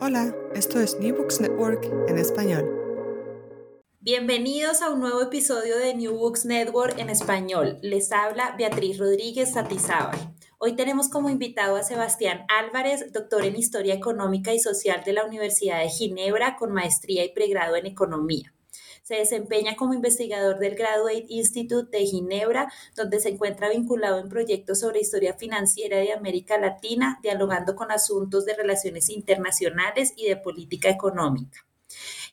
Hola, esto es New Books Network en español. Bienvenidos a un nuevo episodio de New Books Network en español. Les habla Beatriz Rodríguez Satizábal. Hoy tenemos como invitado a Sebastián Álvarez, doctor en Historia Económica y Social de la Universidad de Ginebra, con maestría y pregrado en Economía. Se desempeña como investigador del Graduate Institute de Ginebra, donde se encuentra vinculado en proyectos sobre historia financiera de América Latina, dialogando con asuntos de relaciones internacionales y de política económica.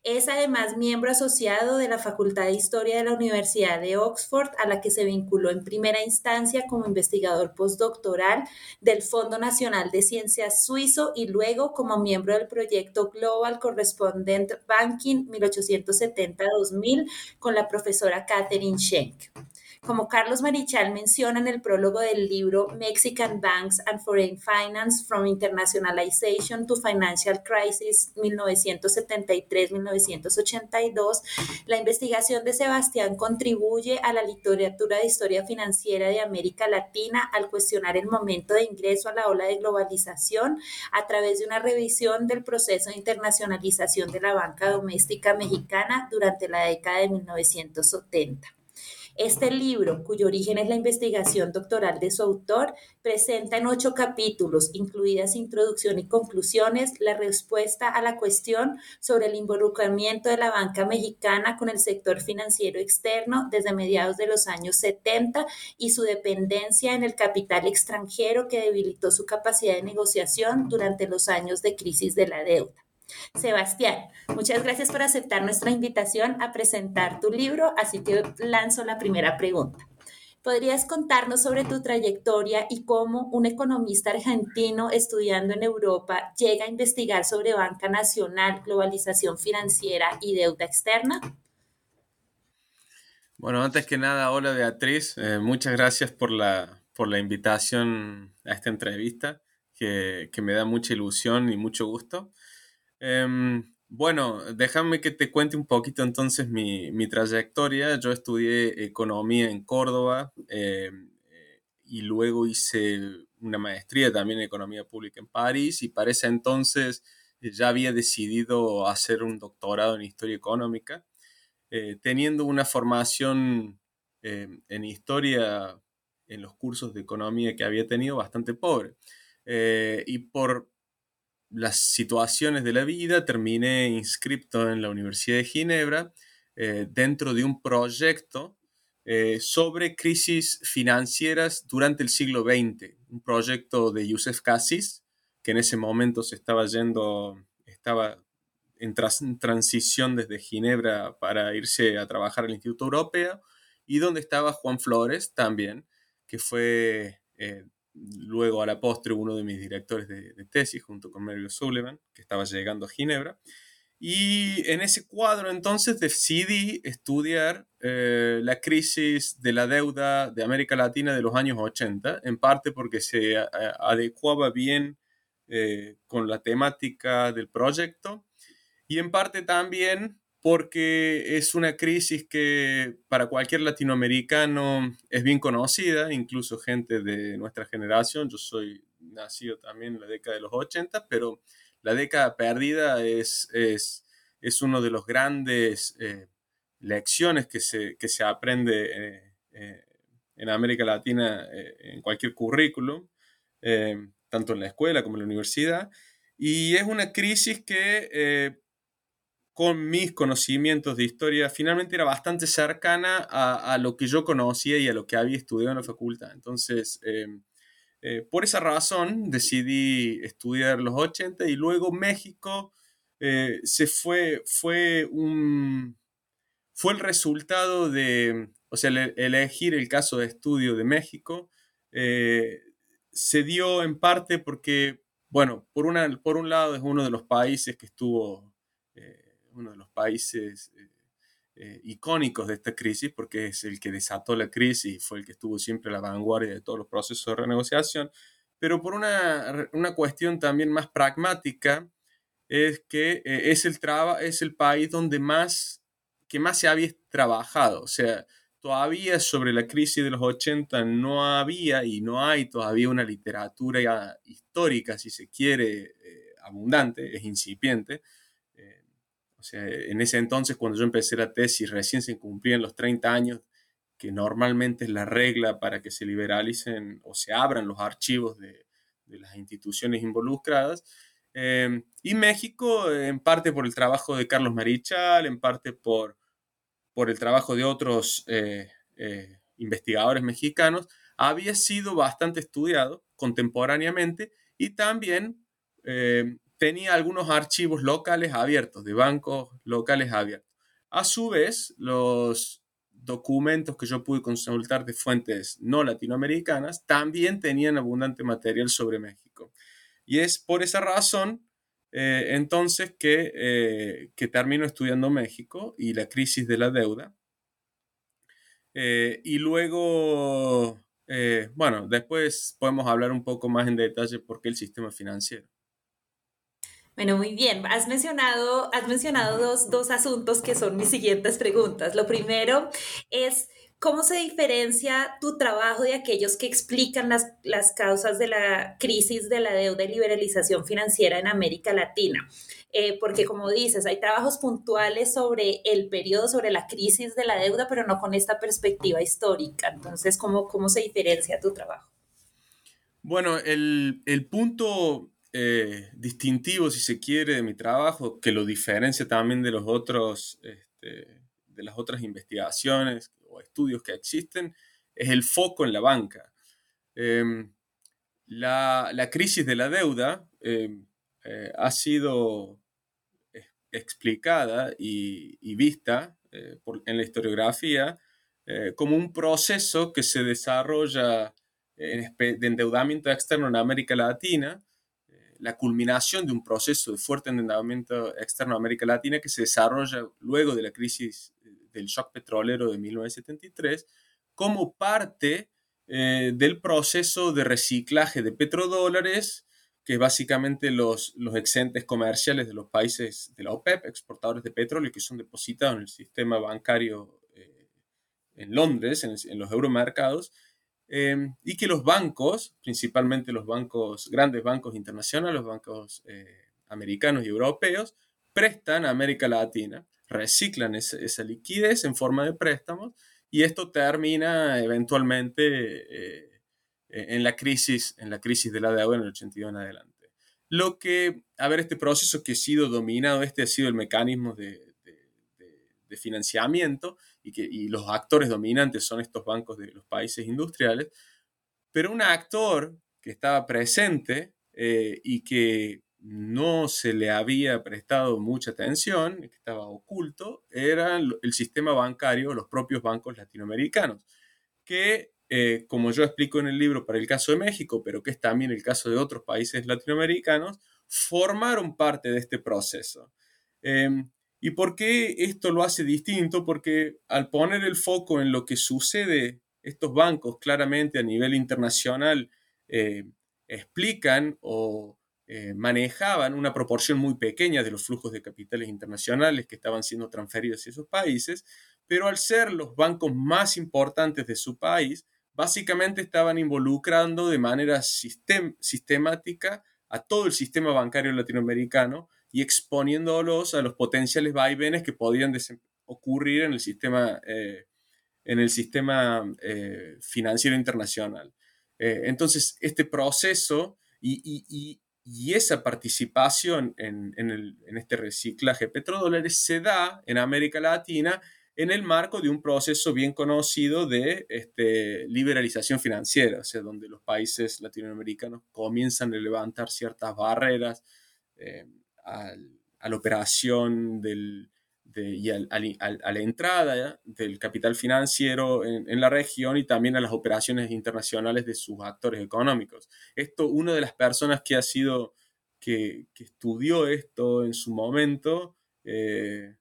Es además miembro asociado de la Facultad de Historia de la Universidad de Oxford, a la que se vinculó en primera instancia como investigador postdoctoral del Fondo Nacional de Ciencias Suizo y luego como miembro del proyecto Global Correspondent Banking 1870-2000 con la profesora Catherine Schenk. Como Carlos Marichal menciona en el prólogo del libro Mexican Banks and Foreign Finance from Internationalization to Financial Crisis 1973-1982, la investigación de Sebastián contribuye a la literatura de historia financiera de América Latina al cuestionar el momento de ingreso a la ola de globalización a través de una revisión del proceso de internacionalización de la banca doméstica mexicana durante la década de 1970. Este libro, cuyo origen es la investigación doctoral de su autor, presenta en ocho capítulos, incluidas introducción y conclusiones, la respuesta a la cuestión sobre el involucramiento de la banca mexicana con el sector financiero externo desde mediados de los años 70 y su dependencia en el capital extranjero que debilitó su capacidad de negociación durante los años de crisis de la deuda. Sebastián, muchas gracias por aceptar nuestra invitación a presentar tu libro, así que lanzo la primera pregunta. ¿Podrías contarnos sobre tu trayectoria y cómo un economista argentino estudiando en Europa llega a investigar sobre banca nacional, globalización financiera y deuda externa? Bueno, antes que nada, hola Beatriz, eh, muchas gracias por la, por la invitación a esta entrevista, que, que me da mucha ilusión y mucho gusto. Em, bueno, déjame que te cuente un poquito entonces mi, mi trayectoria. Yo estudié economía en Córdoba em, eh, y luego hice una maestría también en economía pública en París y para ese entonces eh, ya había decidido hacer un doctorado en historia económica, eh, teniendo una formación em, en historia en los cursos de economía que había tenido bastante pobre. y por las situaciones de la vida, terminé inscripto en la Universidad de Ginebra eh, dentro de un proyecto eh, sobre crisis financieras durante el siglo XX, un proyecto de Youssef Cassis, que en ese momento se estaba yendo, estaba en, transición desde Ginebra para irse a trabajar al Instituto Europeo, y donde estaba Juan Flores también, que fue eh, luego a la postre uno de mis directores de, tesis junto con Mary Sullivan, que estaba llegando a Ginebra. Y en ese cuadro entonces decidí estudiar eh, la crisis de la deuda de América Latina de los años 80, en parte porque se adecuaba bien eh, con la temática del proyecto y en parte también porque es una crisis que para cualquier latinoamericano es bien conocida, incluso gente de nuestra generación. Yo soy nacido también en la década de los 80, pero la década perdida es, es, es uno de los grandes eh, lecciones que se, que se aprende eh, eh, en América Latina en cualquier currículum, tanto en la escuela como en la universidad. Y es una crisis que con mis conocimientos de historia, finalmente era bastante cercana a, lo que yo conocía y a lo que había estudiado en la facultad. Entonces, em, eh, por esa razón decidí estudiar los 80 y luego México eh, se fue, fue un, fue el resultado de, o sea, elegir el caso de estudio de México eh, se dio en parte porque, bueno, por, una, por un lado es uno de los países que estuvo uno de los países eh, eh, icónicos de esta crisis, porque es el que desató la crisis y fue el que estuvo siempre a la vanguardia de todos los procesos de renegociación, pero por una, una cuestión también más pragmática, es que eh, es, el traba, es el país donde más, que más se había trabajado, o sea, todavía sobre la crisis de los 80 no había y no hay todavía una literatura histórica, si se quiere, abundante, es incipiente, o sea, en ese entonces, cuando yo empecé la tesis, recién se cumplían los 30 años, que normalmente es la regla para que se liberalicen o se abran los archivos de, las instituciones involucradas. Em, y México, en parte por el trabajo de Carlos Marichal, en parte por, por el trabajo de otros eh, eh, investigadores mexicanos, había sido bastante estudiado contemporáneamente y también em, tenía algunos archivos locales abiertos, de bancos locales abiertos. A su vez, los documentos que yo pude consultar de fuentes no latinoamericanas también tenían abundante material sobre México. Y es por esa razón eh, entonces que, eh, que, termino estudiando México y la crisis de la deuda. Eh, y luego, bueno, después podemos hablar un poco más en detalle por qué el sistema financiero. Bueno, muy bien. Has mencionado, has mencionado dos, dos asuntos que son mis siguientes preguntas. Lo primero es... ¿Cómo se diferencia tu trabajo de aquellos que explican las, las, causas de la crisis de la deuda y liberalización financiera en América Latina? Eh, porque como dices, hay trabajos puntuales sobre el periodo, sobre la crisis de la deuda, pero no con esta perspectiva histórica. Entonces, ¿cómo, cómo se diferencia tu trabajo? Bueno, el, el punto eh, distintivo, si se quiere, de mi trabajo, que lo diferencia también de los otros, este, de las otras investigaciones o estudios que existen, es el foco en la banca. Em, la, crisis de la deuda em, eh, ha sido explicada y, vista eh, en la historiografía como un proceso que se desarrolla de endeudamiento externo en América Latina la culminación de un proceso de fuerte endeudamiento externo a América Latina que se desarrolla luego de la crisis eh, del shock petrolero de 1973 como parte eh, del proceso de reciclaje de petrodólares, que es básicamente los, los excedentes comerciales de los países de la OPEP, exportadores de petróleo, que son depositados en el sistema bancario eh, en Londres, en, en los euromercados, Em, y que los bancos, principalmente los bancos, grandes bancos internacionales, los bancos eh, americanos y europeos, prestan a América Latina, reciclan esa, liquidez en forma de préstamos y esto termina eventualmente eh, en, la crisis, en la crisis de la deuda en el 82 en adelante. Lo que, a ver, este proceso que ha sido dominado, este ha sido el mecanismo de, de financiamiento y, que, los actores dominantes son estos bancos de los países industriales, pero un actor que estaba presente eh, y que no se le había prestado mucha atención, que estaba oculto, era el sistema bancario, los propios bancos latinoamericanos, que, eh, como yo explico en el libro para el caso de México, pero que es también el caso de otros países latinoamericanos, formaron parte de este proceso. Em, ¿Y por qué esto lo hace distinto? Porque al poner el foco en lo que sucede, estos bancos claramente a nivel internacional eh, explican o eh, manejaban una proporción muy pequeña de los flujos de capitales internacionales que estaban siendo transferidos a esos países, pero al ser los bancos más importantes de su país, básicamente estaban involucrando de manera sistemática a todo el sistema bancario latinoamericano y exponiéndolos a los potenciales vaivenes que podían ocurrir en el sistema, eh, en el sistema eh, financiero internacional. entonces, este proceso y, y esa participación en, este reciclaje de petrodólares se da en América Latina en el marco de un proceso bien conocido de este, liberalización financiera, o sea, donde los países latinoamericanos comienzan a levantar ciertas barreras eh, a, la operación del, y a la entrada del capital financiero en, la región y también a las operaciones internacionales de sus actores económicos. Esto, una de las personas que ha sido, que, estudió esto en su momento, eh,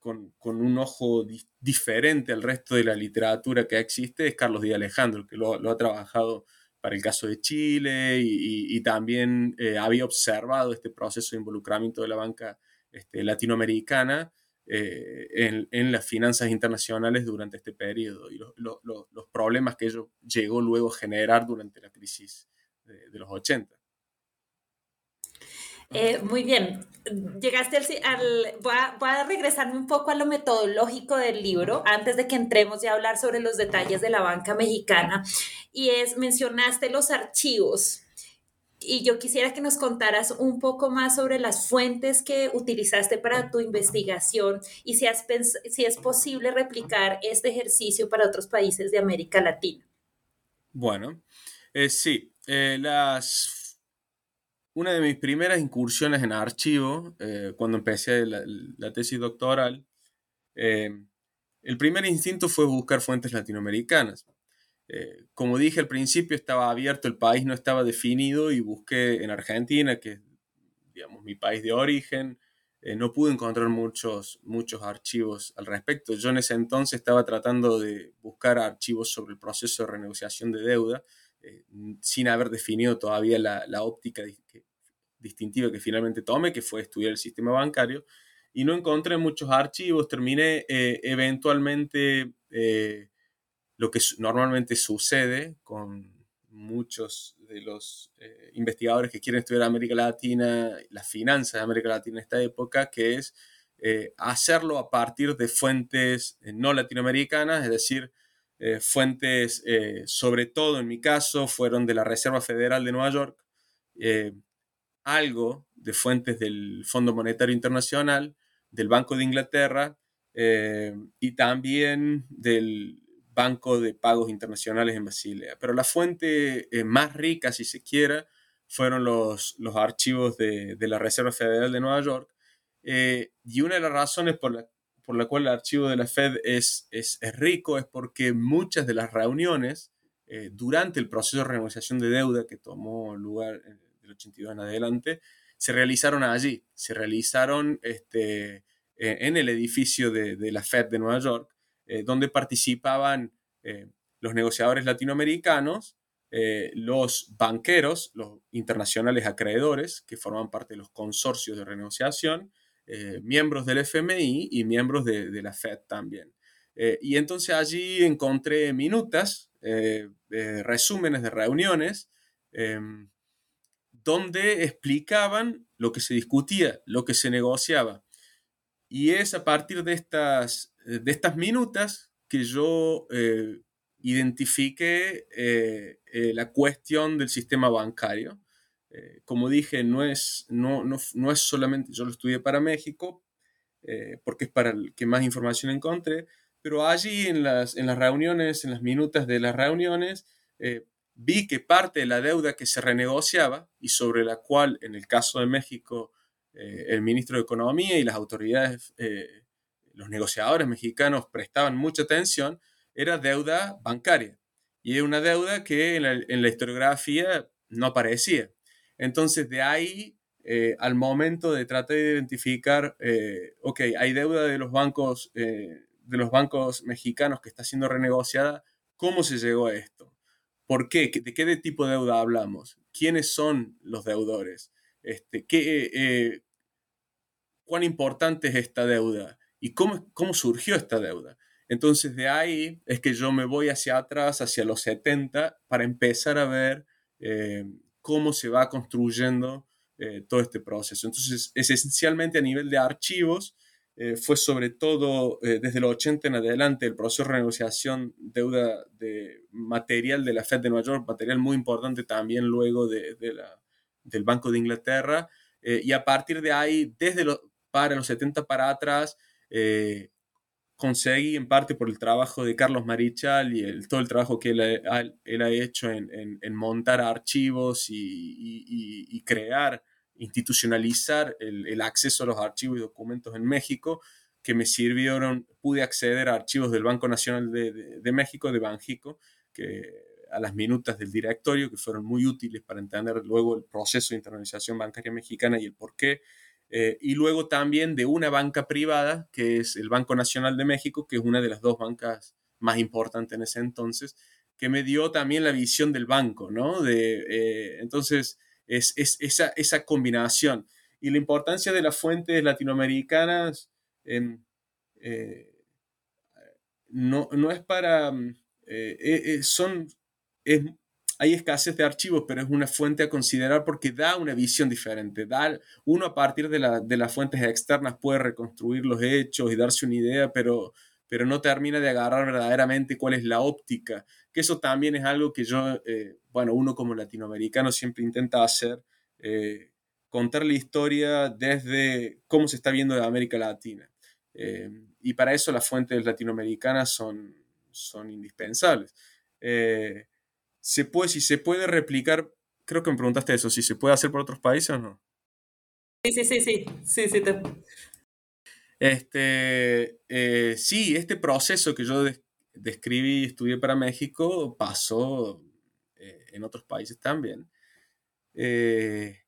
con, un ojo diferente al resto de la literatura que existe, es Carlos Díaz Alejandro, que lo, ha trabajado para el caso de Chile y, también eh, había observado este proceso de involucramiento de la banca este, latinoamericana eh, en, las finanzas internacionales durante este periodo y los problemas que ello llegó luego a generar durante la crisis de, los 80. Eh, muy bien, llegaste al... voy, a, voy, regresarme un poco a lo metodológico del libro antes de que entremos a hablar sobre los detalles de la banca mexicana. Y es, mencionaste los archivos y yo quisiera que nos contaras un poco más sobre las fuentes que utilizaste para tu investigación y si, si es posible replicar este ejercicio para otros países de América Latina. Bueno, eh, sí, eh, las... una de mis primeras incursiones en archivo, eh, cuando empecé la, tesis doctoral, el primer instinto fue buscar fuentes latinoamericanas. Eh, como dije al principio, estaba abierto, el país no estaba definido y busqué en Argentina, que es digamos, mi país de origen, eh, no pude encontrar muchos, muchos archivos al respecto. Yo en ese entonces estaba tratando de buscar archivos sobre el proceso de renegociación de deuda, eh, sin haber definido todavía la, óptica distintiva que finalmente tomé, que fue estudiar el sistema bancario, y no encontré muchos archivos. Terminé eventualmente lo que normalmente sucede con muchos de los eh, investigadores que quieren estudiar América Latina, las finanzas de América Latina en esta época, que es eh, hacerlo a partir de fuentes eh, no latinoamericanas, es decir, fuentes, sobre todo en mi caso, fueron de la Reserva Federal de Nueva York, algo de fuentes del Fondo Monetario Internacional, del Banco de Inglaterra y también del Banco de Pagos Internacionales en Basilea. Pero la fuente eh, más rica, si se quiera, fueron los, los archivos de, de, la Reserva Federal de Nueva York. Eh, y una de las razones por la, por la cual el archivo de la Fed es, es, es rico es porque muchas de las reuniones eh, durante el proceso de renegociación de deuda que tomó lugar del 82 en adelante se realizaron allí, se realizaron este, en el edificio de, de la Fed de Nueva York eh, donde participaban eh, los negociadores latinoamericanos, eh, los banqueros, los internacionales acreedores, que forman parte de los consorcios de renegociación, miembros del FMI y miembros de, de la Fed también. y entonces allí encontré minutas, resúmenes de reuniones, em, donde explicaban lo que se discutía, lo que se negociaba. Y es a partir de estas eh, de estas minutas que yo eh, identifiqué eh, la cuestión del sistema bancario. Como dije, no es, no, no, no, es solamente, yo lo estudié para México, porque es para el que más información encontré, pero allí en las, en las reuniones, en las minutas de las reuniones, vi que parte de la deuda que se renegociaba y sobre la cual, en el caso de México, el ministro de Economía y las autoridades los negociadores mexicanos prestaban mucha atención era deuda bancaria. Y era una deuda que en la, historiografía no aparecía. Entonces, de ahí eh, al momento de tratar de identificar, eh, ok, hay deuda de los bancos, eh, de los bancos mexicanos que está siendo renegociada, ¿cómo se llegó a esto? ¿Por qué? ¿De qué tipo de deuda hablamos? quiénes son los deudores, este, qué, cuán importante es esta deuda y cómo, cómo surgió esta deuda. Entonces de ahí es que yo me voy hacia atrás, hacia los 70, para empezar a ver cómo se va construyendo eh, todo este proceso. Entonces, es esencialmente a nivel de archivos, eh, fue sobre todo desde los 80 en adelante el proceso de renegociación deuda de material de la Fed de Nueva York, material muy importante también luego de, la, del Banco de Inglaterra, y a partir de ahí, desde para los 70 para atrás, conseguí en parte por el trabajo de Carlos Marichal y el, todo el trabajo que él ha, hecho en, montar archivos y, crear, institucionalizar el, acceso a los archivos y documentos en México, que me sirvieron, pude acceder a archivos del Banco Nacional de México, de Banjico, que a las minutas del directorio, que fueron muy útiles para entender luego el proceso de internalización bancaria mexicana y el por qué eh, y luego también de una banca privada, que es el Banco Nacional de México, que es una de las dos bancas más importantes en ese entonces, que me dio también la visión del banco, ¿no? De, eh, entonces, es, es esa, esa, combinación. Y la importancia de las fuentes latinoamericanas eh, no, no, es para... son, es, hay escasez de archivos, pero es una fuente a considerar porque da una visión diferente. Da, uno a partir de, las fuentes externas puede reconstruir los hechos y darse una idea, pero, pero no termina de agarrar verdaderamente cuál es la óptica. Que eso también es algo que yo, eh, bueno, uno como latinoamericano siempre intenta hacer, eh, contar la historia desde cómo se está viendo de América Latina. Eh, y para eso las fuentes latinoamericanas son, son indispensables se puede, si se puede replicar, creo que me preguntaste eso, si se puede hacer por otros países o no. Sí, sí, sí, sí, sí, sí. Este, eh, sí, este proceso que yo describí y estudié para México pasó eh, en otros países también. Eh,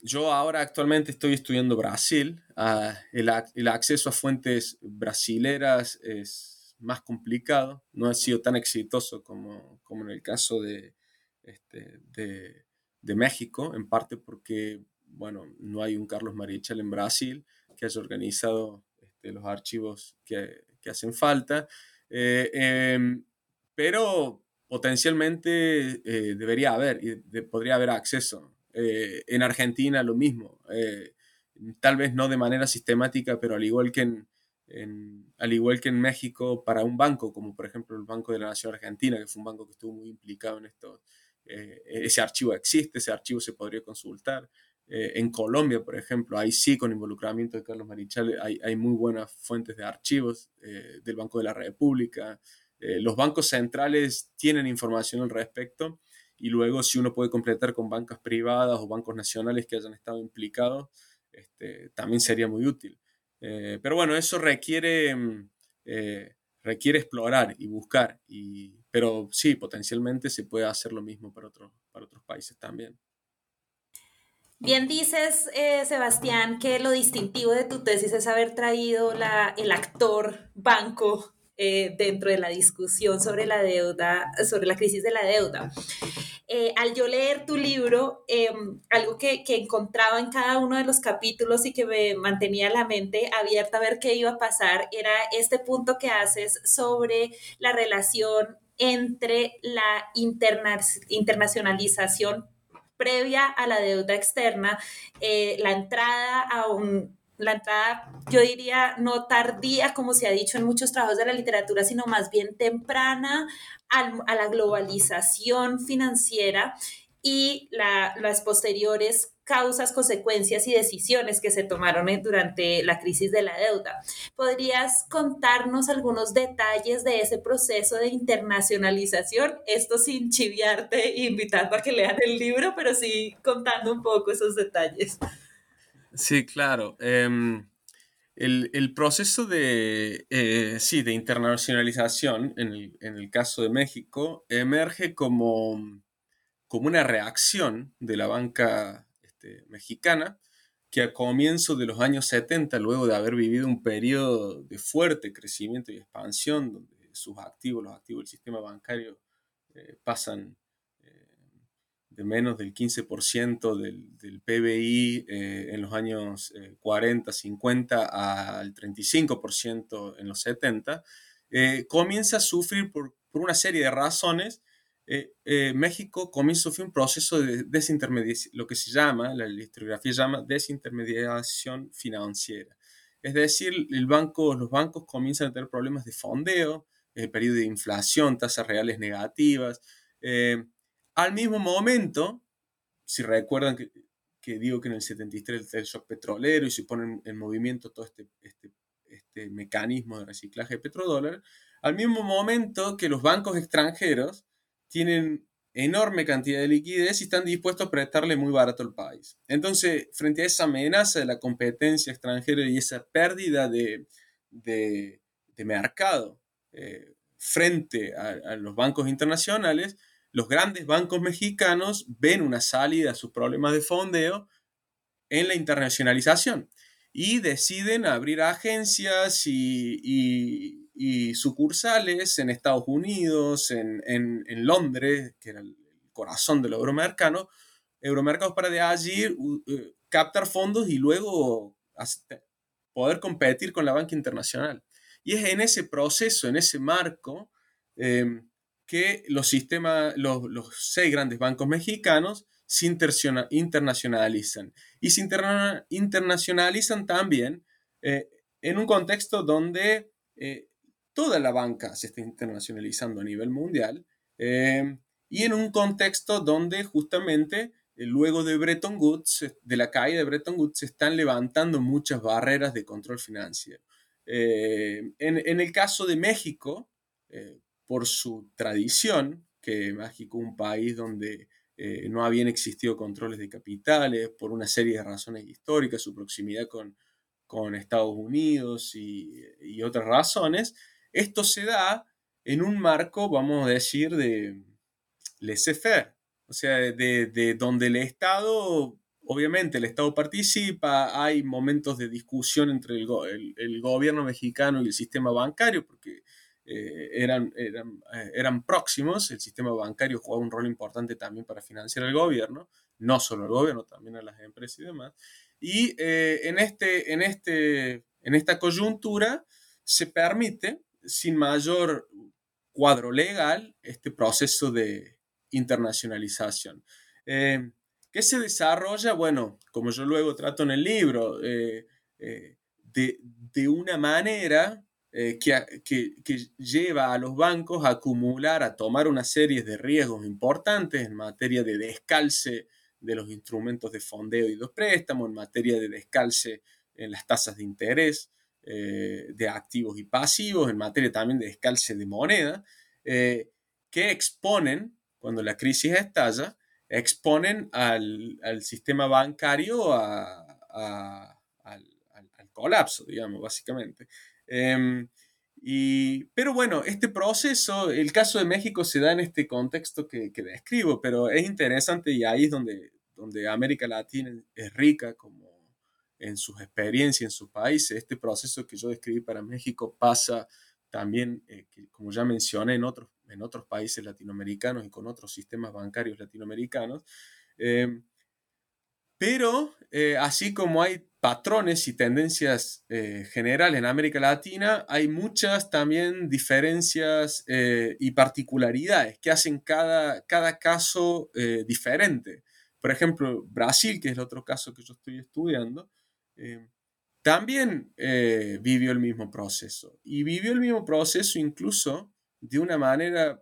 yo ahora actualmente estoy estudiando Brasil. Ah, el, el, acceso a fuentes brasileras es más complicado, no ha sido tan exitoso como, como en el caso de, este, de, de, México, en parte porque, bueno, no hay un Carlos Marichal en Brasil que haya organizado este, los archivos que, que hacen falta, eh, em, pero potencialmente eh, debería haber y podría haber acceso. Eh, en Argentina lo mismo, tal vez no de manera sistemática, pero al igual que en, al igual que en México, para un banco, como por ejemplo el Banco de la Nación Argentina, que fue un banco que estuvo muy implicado en esto, eh, ese archivo existe, ese archivo se podría consultar. Eh, en Colombia, por ejemplo, ahí sí, con involucramiento de Carlos Marichal, hay, muy buenas fuentes de archivos eh, del Banco de la República. los bancos centrales tienen información al respecto y luego si uno puede completar con bancas privadas o bancos nacionales que hayan estado implicados, este, también sería muy útil. Eh, pero bueno, eso requiere, mm, eh, requiere explorar y buscar, y, pero sí, potencialmente se puede hacer lo mismo para, para otros países también. Bien dices, eh, Sebastián, que lo distintivo de tu tesis es haber traído la, el actor banco dentro de la discusión sobre la deuda, sobre la crisis de la deuda. Eh, al yo leer tu libro, em, algo que, que, encontraba en cada uno de los capítulos y que me mantenía la mente abierta a ver qué iba a pasar, era este punto que haces sobre la relación entre la internacionalización previa a la deuda externa, eh, la entrada a un la entrada, yo diría, no tardía, como se ha dicho en muchos trabajos de la literatura, sino más bien temprana a la globalización financiera y las posteriores causas, consecuencias y decisiones que se tomaron durante la crisis de la deuda. ¿Podrías contarnos algunos detalles de ese proceso de internacionalización? Esto sin chiviarte e invitando a que lean el libro, pero sí contando un poco esos detalles. Sí, claro. Em, el, proceso de, eh, sí, de internacionalización, en el, caso de México, emerge como, como una reacción de la banca este, mexicana que a comienzo de los años 70, luego de haber vivido un periodo de fuerte crecimiento y expansión, donde sus activos, los activos del sistema bancario, eh, pasan de menos del 15% del, del, PBI eh, en los años 40, eh, 50 al 35% en los 70, eh, comienza a sufrir por, por, una serie de razones. México comienza a sufrir un proceso de desintermediación, lo que se llama, la historiografía llama desintermediación financiera. Es decir, el banco, los bancos comienzan a tener problemas de fondeo, periodo de inflación, tasas reales negativas, al mismo momento, si recuerdan que, digo que en el 73 el shock petrolero y se pone en, movimiento todo este, este, este, mecanismo de reciclaje de petrodólar, al mismo momento que los bancos extranjeros tienen enorme cantidad de liquidez y están dispuestos a prestarle muy barato al país. Entonces, frente a esa amenaza de la competencia extranjera y esa pérdida de, mercado eh, frente a, los bancos internacionales, los grandes bancos mexicanos ven una salida a sus problemas de fondeo en la internacionalización y deciden abrir agencias y, sucursales en Estados Unidos, en, Londres, que era el corazón del euromercado, euromercados para de allí eh, captar fondos y luego poder competir con la banca internacional. Y es en ese proceso, en ese marco, em, que los sistemas, los, seis grandes bancos mexicanos se internacionalizan. Y se internacionalizan también eh, en un contexto donde eh, toda la banca se está internacionalizando a nivel mundial eh, y en un contexto donde justamente luego de Bretton Woods, de la caída de Bretton Woods, se están levantando muchas barreras de control financiero. en, en, el caso de México, por su tradición, que México un país donde eh, no habían existido controles de capitales, por una serie de razones históricas, su proximidad con, con Estados Unidos y, otras razones, esto se da en un marco, vamos a decir, de laissez-faire, o sea, de, donde el Estado, obviamente el Estado participa, hay momentos de discusión entre el, el gobierno mexicano y el sistema bancario, porque eh, eran, eran, eh, eran, próximos, el sistema bancario jugaba un rol importante también para financiar al gobierno, no solo al gobierno, también a las empresas y demás. Y eh, en, este, en, este, en esta coyuntura se permite, sin mayor cuadro legal, este proceso de internacionalización. ¿Qué se desarrolla? Bueno, como yo luego trato en el libro, de, de una manera eh, que, lleva a los bancos a acumular, a tomar una serie de riesgos importantes en materia de descalce de los instrumentos de fondeo y de préstamos, en materia de descalce en las tasas de interés eh, de activos y pasivos, en materia también de descalce de moneda, eh, que exponen, cuando la crisis estalla, exponen al, sistema bancario al, al colapso, digamos, básicamente. Em, y, pero bueno, este proceso, el caso de México se da en este contexto que, que, describo, pero es interesante y ahí es donde, donde América Latina es rica como en sus experiencias, en sus países. Este proceso que yo describí para México pasa también, eh, como ya mencioné, en otros, en otros países latinoamericanos y con otros sistemas bancarios latinoamericanos. Em, pero eh, así como hay patrones y tendencias eh, generales en América Latina, hay muchas también diferencias eh, y particularidades que hacen cada, cada caso diferente. Por ejemplo, Brasil, que es el otro caso que yo estoy estudiando, también vivió el mismo proceso. Y vivió el mismo proceso incluso de una manera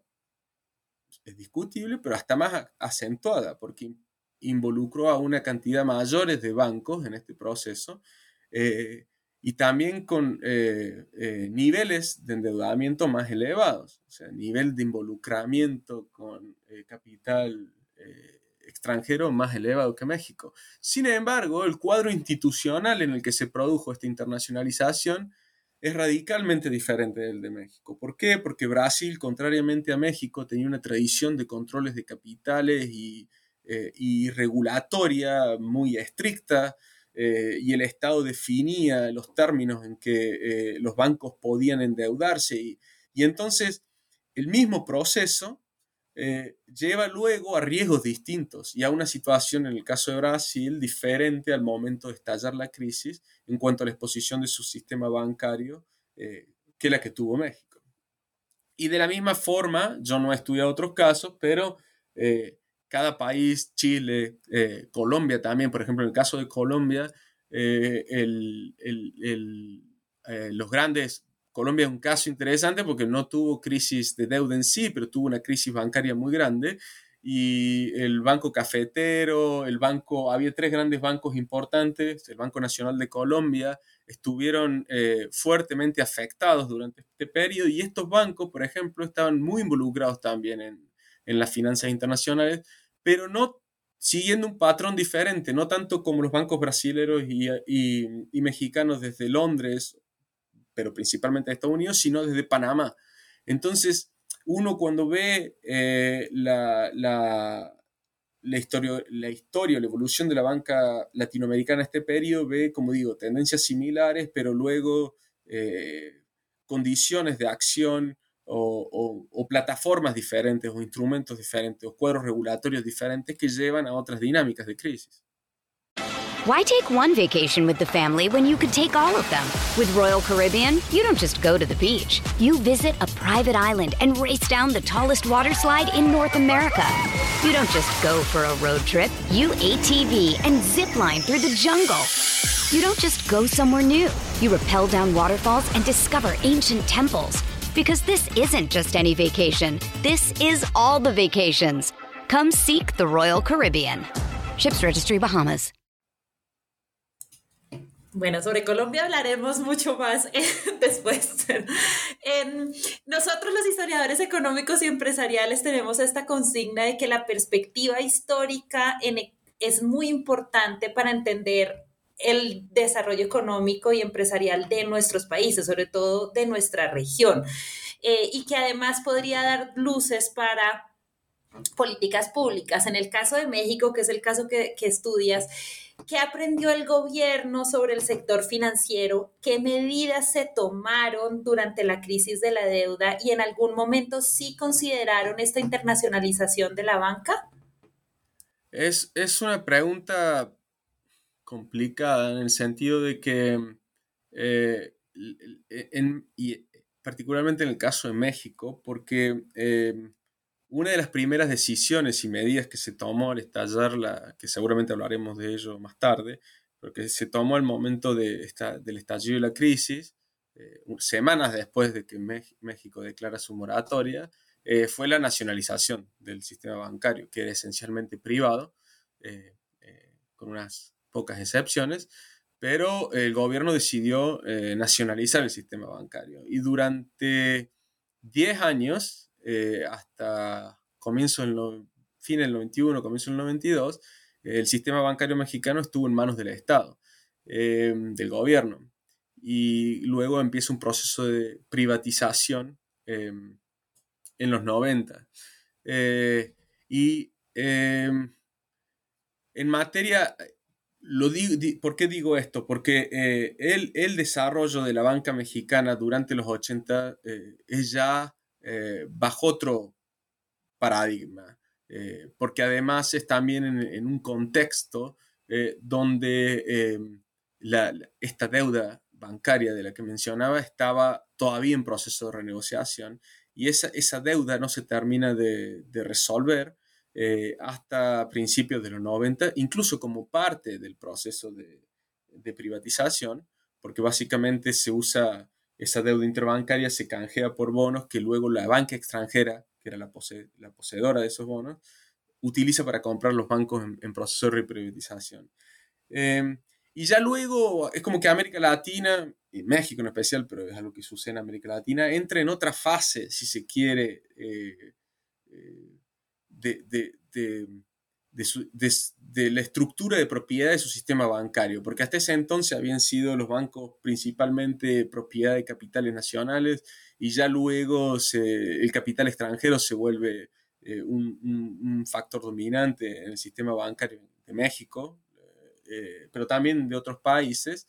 discutible, pero hasta más acentuada, porque involucró a una cantidad mayores de bancos en este proceso eh, y también con eh, eh, niveles de endeudamiento más elevados, o sea, nivel de involucramiento con capital extranjero más elevado que México. Sin embargo, el cuadro institucional en el que se produjo esta internacionalización es radicalmente diferente del de México. ¿Por qué? Porque Brasil, contrariamente a México, tenía una tradición de controles de capitales y eh, y regulatoria muy estricta, eh, y el Estado definía los términos en que eh, los bancos podían endeudarse, y, entonces el mismo proceso eh, lleva luego a riesgos distintos y a una situación en el caso de Brasil diferente al momento de estallar la crisis en cuanto a la exposición de su sistema bancario eh, que la que tuvo México. Y de la misma forma, yo no he estudiado otros casos, pero eh, cada país, Chile, Colombia también, por ejemplo, en el caso de Colombia, los grandes Colombia es un caso interesante porque no tuvo crisis de deuda en sí, pero tuvo una crisis bancaria muy grande y el Banco Cafetero, el banco, había tres grandes bancos importantes, el Banco Nacional de Colombia, estuvieron eh, fuertemente afectados durante este periodo y estos bancos, por ejemplo, estaban muy involucrados también en, las finanzas internacionales, pero no siguiendo un patrón diferente, no tanto como los bancos brasileños y mexicanos desde Londres pero principalmente de Estados Unidos, sino desde Panamá. Entonces, uno cuando ve eh, la, la, la, historia, la historia, la evolución de la banca latinoamericana en este periodo, ve, como digo, tendencias similares, pero luego eh, condiciones de acción o, o, plataformas diferentes o instrumentos diferentes o cuadros regulatorios diferentes que llevan a otras dinámicas de crisis. Why take one vacation with the family when you could take all of them? With Royal Caribbean, you don't just go to the beach. You visit a private island and race down the tallest water slide in North America. You don't just go for a road trip. You ATV and zip line through the jungle. You don't just go somewhere new. You rappel down waterfalls and discover ancient temples. Because this isn't just any vacation. This is all the vacations. Come seek the Royal Caribbean. Ships Registry Bahamas. Bueno, sobre Colombia hablaremos mucho más después. nosotros los historiadores económicos y empresariales tenemos esta consigna de que la perspectiva histórica e, es muy importante para entender el desarrollo económico y empresarial de nuestros países, sobre todo de nuestra región, eh, y que además podría dar luces para políticas públicas. En el caso de México, que es el caso que, que estudias, ¿Qué aprendió el gobierno sobre el sector financiero? ¿Qué medidas se tomaron durante la crisis de la deuda y en algún momento sí consideraron esta internacionalización de la banca? Es, una pregunta complicada en el sentido de que, eh, y particularmente en el caso de México, porque eh, una de las primeras decisiones y medidas que se tomó al estallar, la, que seguramente hablaremos de ello más tarde, pero que se tomó al momento de esta, del estallido de la crisis, eh, semanas después de que México declara su moratoria, eh, fue la nacionalización del sistema bancario, que era esencialmente privado, eh, con unas pocas excepciones, pero el gobierno decidió nacionalizar el sistema bancario. Y durante 10 años, eh, hasta comienzo del fin del 91, comienzo del 92, el sistema bancario mexicano estuvo en manos del Estado, eh, del gobierno. Y luego empieza un proceso de privatización eh, en los 90. y en materia lo ¿Por qué digo esto? Porque el, el, desarrollo de la banca mexicana durante los 80 es ya eh, bajo otro paradigma, eh, porque además es también en, un contexto eh, donde esta deuda bancaria de la que mencionaba estaba todavía en proceso de renegociación y esa, esa deuda no se termina de, resolver hasta principios de los 90, incluso como parte del proceso de, de privatización, porque básicamente se usa esa deuda interbancaria se canjea por bonos que luego la banca extranjera, que era la, la poseedora de esos bonos, utiliza para comprar los bancos en, proceso de reprivatización. Em, y ya luego es como que América Latina, y México en especial, pero es algo que sucede en América Latina, entra en otra fase, si se quiere, eh, eh, de, de, la estructura de propiedad de su sistema bancario, porque hasta ese entonces habían sido los bancos principalmente propiedad de capitales nacionales y ya luego el capital extranjero se vuelve eh, un, factor dominante en el sistema bancario de México, eh, pero también de otros países.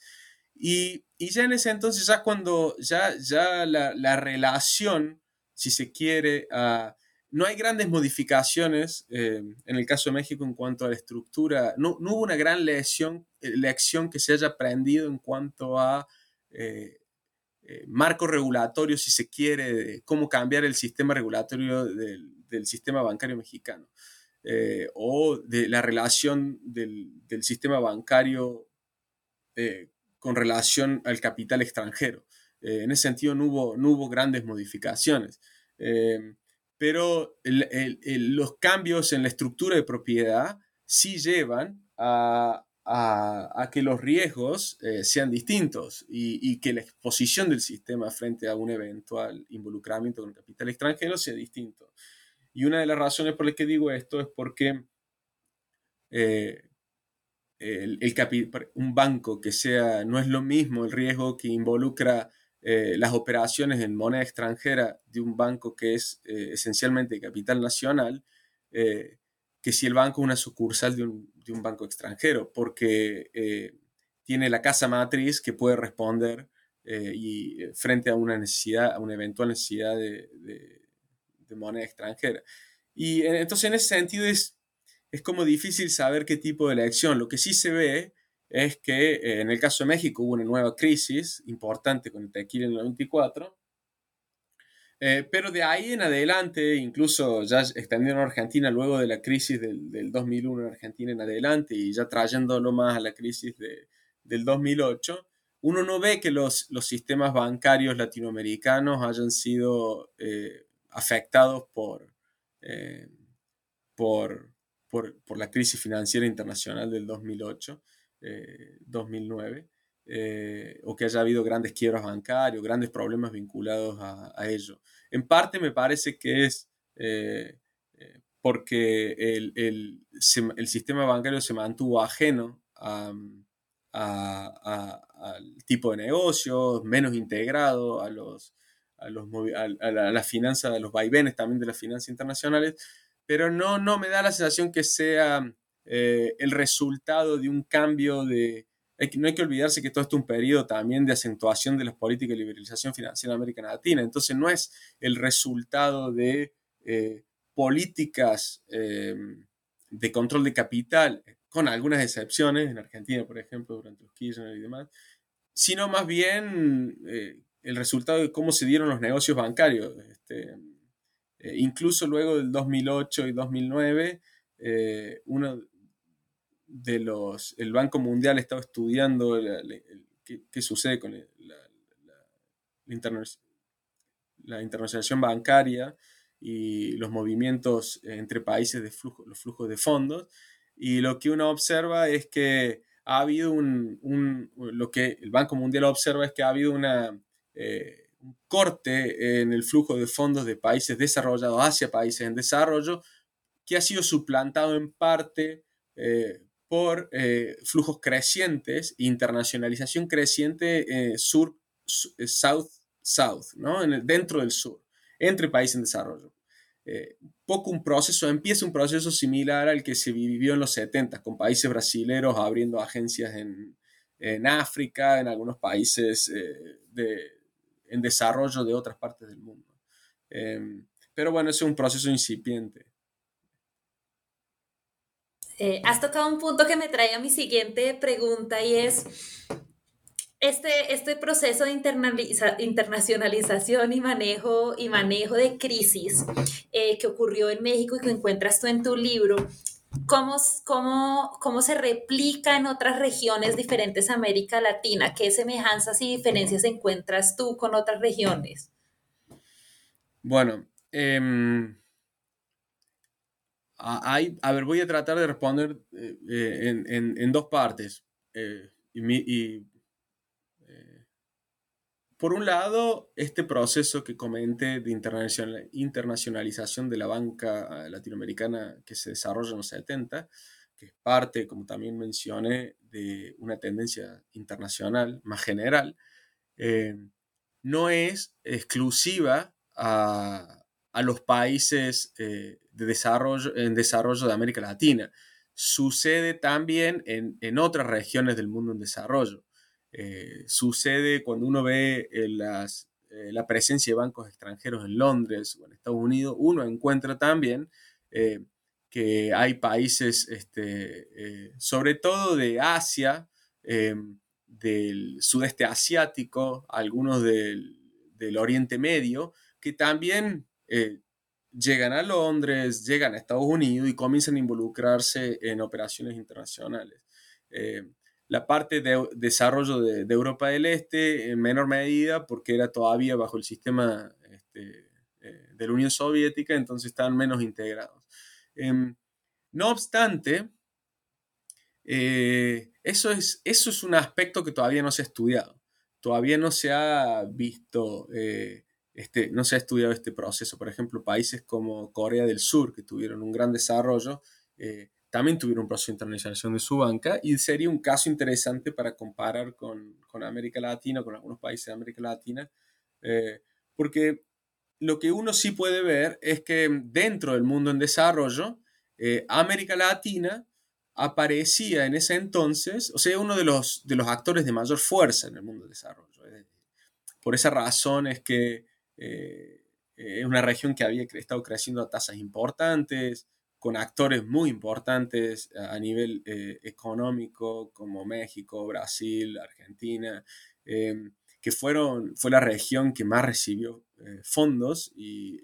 Y, ya en ese entonces, ya cuando ya, ya la, la relación, si se quiere, a no hay grandes modificaciones en el caso de México en cuanto a la estructura. No, no hubo una gran lección, lección que se haya aprendido en cuanto a marco regulatorio, si se quiere, cómo cambiar el sistema regulatorio del, del sistema bancario mexicano. Eh, o de la relación del, sistema bancario eh, con relación al capital extranjero. Eh, en ese sentido no hubo, no hubo grandes modificaciones. Pero los cambios en la estructura de propiedad sí llevan a, que los riesgos sean distintos y, que la exposición del sistema frente a un eventual involucramiento con capital extranjero sea distinto. Y una de las razones por las que digo esto es porque eh, el, un banco que sea, no es lo mismo el riesgo que involucra eh, las operaciones en moneda extranjera de un banco que es eh, esencialmente capital nacional, que si el banco es una sucursal de un, de un banco extranjero, porque tiene la casa matriz que puede responder y frente a una necesidad, a una eventual necesidad de de moneda extranjera. Y entonces en ese sentido es, es como difícil saber qué tipo de elección. Lo que sí se ve es que eh, en el caso de México hubo una nueva crisis importante con el tequila en el 94, eh, pero de ahí en adelante, incluso ya extendiendo a Argentina luego de la crisis del, del, 2001 en Argentina en adelante y ya trayéndolo más a la crisis de, del 2008, uno no ve que los, los sistemas bancarios latinoamericanos hayan sido eh, afectados por, eh, por, por, la crisis financiera internacional del 2008, 2009, eh, eh, o que haya habido grandes quiebras bancarios, grandes problemas vinculados a, ello. En parte me parece que es porque el, el, el, sistema bancario se mantuvo ajeno al tipo de negocios, menos integrado a los, a, los, a, la, finanza, a los vaivenes también de las finanzas internacionales, pero no, no me da la sensación que sea eh, el resultado de un cambio de... no hay que olvidarse que todo esto es un periodo también de acentuación de las políticas de liberalización financiera en América Latina, entonces no es el resultado de eh, políticas eh, de control de capital, con algunas excepciones, en Argentina, por ejemplo, durante los Kirchner y demás, sino más bien el resultado de cómo se dieron los negocios bancarios. Este, incluso luego del 2008 y 2009, eh, uno de los, el Banco Mundial estaba estudiando qué, sucede con la, la, internacionalización bancaria y los movimientos entre países de los flujos de fondos. Y lo que uno observa es que ha habido un, un, lo que el Banco Mundial observa es que ha habido una eh, un corte en el flujo de fondos de países desarrollados hacia países en desarrollo, que ha sido suplantado en parte eh, por eh, flujos crecientes, internacionalización creciente sur, south-south, ¿no? dentro del sur, entre países en desarrollo. poco un proceso, empieza un proceso similar al que se vivió en los 70 con países brasileños abriendo agencias en, en África, en algunos países de, en desarrollo de otras partes del mundo. Em, pero bueno, es un proceso incipiente. Eh, has tocado un punto que me trae a mi siguiente pregunta y es, este, este proceso de internacionalización y manejo, y manejo de crisis eh, que ocurrió en México y que encuentras tú en tu libro, ¿Cómo, cómo, cómo se replica en otras regiones diferentes de América Latina? ¿Qué semejanzas y diferencias encuentras tú con otras regiones? Bueno, em, a ver, voy a tratar de responder eh, eh, en, dos partes. Eh, y, por un lado, este proceso que comenté de internacionalización de la banca latinoamericana que se desarrolla en los 70, que es parte, como también mencioné, de una tendencia internacional más general, no es exclusiva a, los países eh, de desarrollo, en desarrollo de América Latina. Sucede también en, en otras regiones del mundo en desarrollo. Eh, sucede cuando uno ve eh, las, eh, la presencia de bancos extranjeros en Londres o en Estados Unidos, uno encuentra también que hay países, este, sobre todo de Asia, del sudeste asiático, algunos del, Oriente Medio, que también llegan a Londres, llegan a Estados Unidos y comienzan a involucrarse en operaciones internacionales. Eh, la parte de desarrollo de, Europa del Este en menor medida porque era todavía bajo el sistema este, eh, de la Unión Soviética, entonces estaban menos integrados. Em, no obstante, eh, eso, es, eso es un aspecto que todavía no se ha estudiado. Todavía no se ha visto este, no se ha estudiado este proceso. Por ejemplo, países como Corea del Sur, que tuvieron un gran desarrollo, eh, también tuvieron un proceso de internacionalización de su banca y sería un caso interesante para comparar con, América Latina, con algunos países de América Latina, eh, porque lo que uno sí puede ver es que dentro del mundo en desarrollo, eh, América Latina aparecía en ese entonces, o sea, uno de los, de los actores de mayor fuerza en el mundo del desarrollo. Por esa razón es que eh, es una región que había estado creciendo a tasas importantes, con actores muy importantes a nivel eh, económico como México, Brasil, Argentina, em, que fueron, fue la región que más recibió eh, fondos y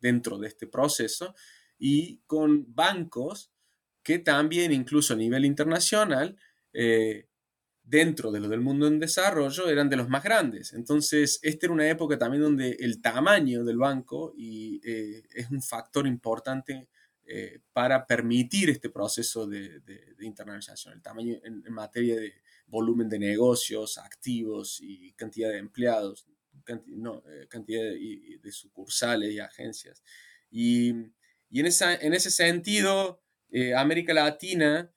dentro de este proceso y con bancos que también incluso a nivel internacional dentro de lo del mundo en desarrollo eran de los más grandes. Entonces, esta era una época también donde el tamaño del banco y, eh, es un factor importante eh, para permitir este proceso de, internalización. El tamaño en, materia de volumen de negocios, activos y cantidad de empleados, eh, cantidad de, sucursales y agencias. Y, en, esa, en, ese sentido, América Latina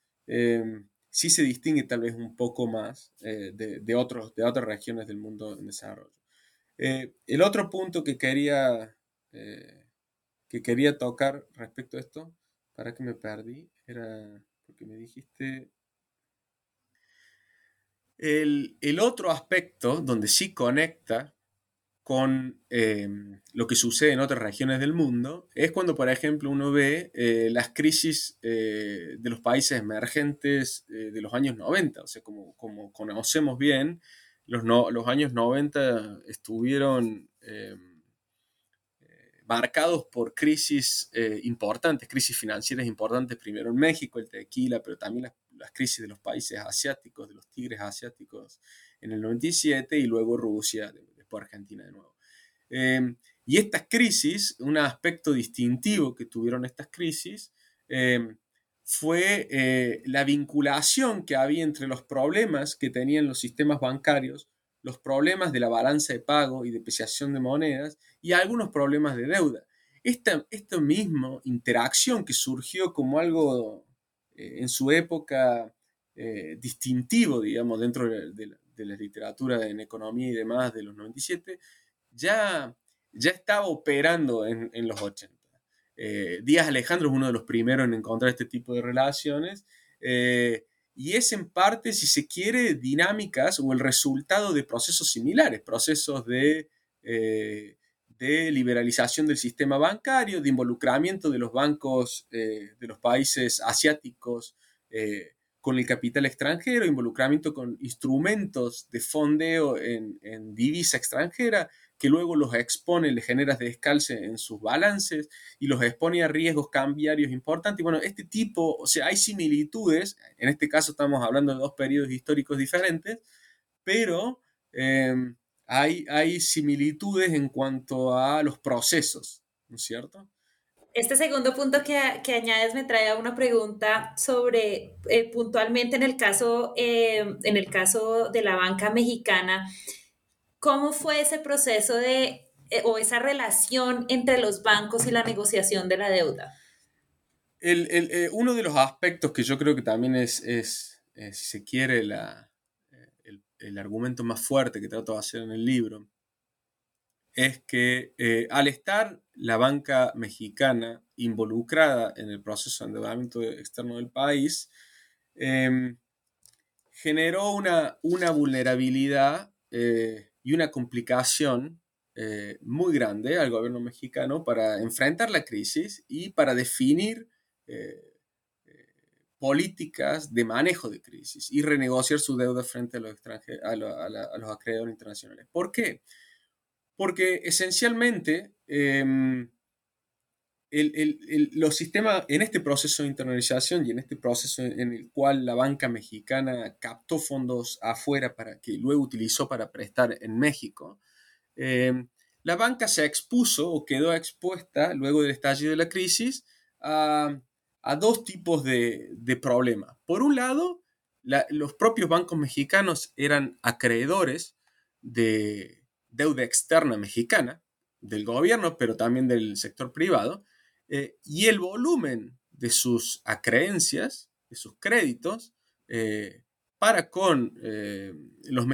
sí se distingue tal vez un poco más eh, de, otros, de otras regiones del mundo en desarrollo. Eh, el otro punto que quería, eh, que quería tocar respecto a esto, para que me perdí, era porque me dijiste... El, el otro aspecto donde sí conecta con em, lo que sucede en otras regiones del mundo, es cuando, por ejemplo, uno ve eh, las crisis eh, de los países emergentes eh, de los años 90. O sea, como, como conocemos bien, los, los años 90 estuvieron em, marcados por crisis importantes, crisis financieras importantes, primero en México, el tequila, pero también las, las crisis de los países asiáticos, de los tigres asiáticos en el 97 y luego Rusia por Argentina de nuevo. Em, y estas crisis, un aspecto distintivo que tuvieron estas crisis, em, fue eh, la vinculación que había entre los problemas que tenían los sistemas bancarios, los problemas de la balanza de pago y depreciación de monedas y algunos problemas de deuda. Esta, esta misma interacción que surgió como algo eh, en su época eh, distintivo, digamos, dentro de, de, de la literatura en economía y demás de los 97, ya, ya estaba operando en, los 80. Eh, Díaz Alejandro es uno de los primeros en encontrar este tipo de relaciones eh, y es en parte, si se quiere, dinámicas o el resultado de procesos similares, procesos de, eh, de liberalización del sistema bancario, de involucramiento de los bancos de los países asiáticos con el capital extranjero, involucramiento con instrumentos de fondeo en, divisa extranjera, que luego los expone, le genera descalce en sus balances y los expone a riesgos cambiarios importantes. Bueno, este tipo, o sea, hay similitudes, en este caso estamos hablando de dos periodos históricos diferentes, pero em, hay, hay similitudes en cuanto a los procesos, ¿no es cierto? Este segundo punto que, que, añades me trae a una pregunta sobre eh, puntualmente en el caso eh, en el caso de la banca mexicana, ¿cómo fue ese proceso de eh, o esa relación entre los bancos y la negociación de la deuda? El, el, uno de los aspectos que yo creo que también es, es si se quiere, la, el, el, argumento más fuerte que trato de hacer en el libro, es que al estar la banca mexicana involucrada en el proceso de endeudamiento externo del país, em, generó una, una vulnerabilidad eh, y una complicación eh, muy grande al gobierno mexicano para enfrentar la crisis y para definir eh, políticas de manejo de crisis y renegociar su deuda frente a los, a, los acreedores internacionales. ¿Por qué? Porque esencialmente em, los sistemas, en este proceso de internalización y en este proceso en el cual la banca mexicana captó fondos afuera para que luego utilizó para prestar en México, eh, la banca se expuso o quedó expuesta luego del estallido de la crisis a, dos tipos de, problemas. Por un lado, los propios bancos mexicanos eran acreedores de deuda externa mexicana, del gobierno, pero también del sector privado, eh, y el volumen de sus acreencias, de sus créditos, eh, para con los,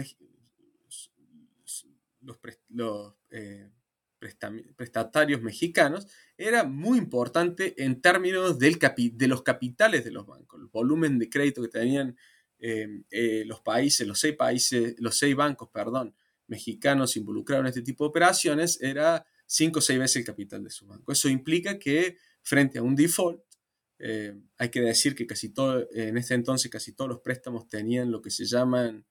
los, eh, prestatarios mexicanos era muy importante en términos del de los capitales de los bancos, el volumen de crédito que tenían eh, eh, los países, los seis países, los seis bancos, perdón, mexicanos involucrados en este tipo de operaciones era cinco o seis veces el capital de su banco. Eso implica que frente a un default, hay que decir que casi todo, en este entonces casi todos los préstamos tenían lo que se llaman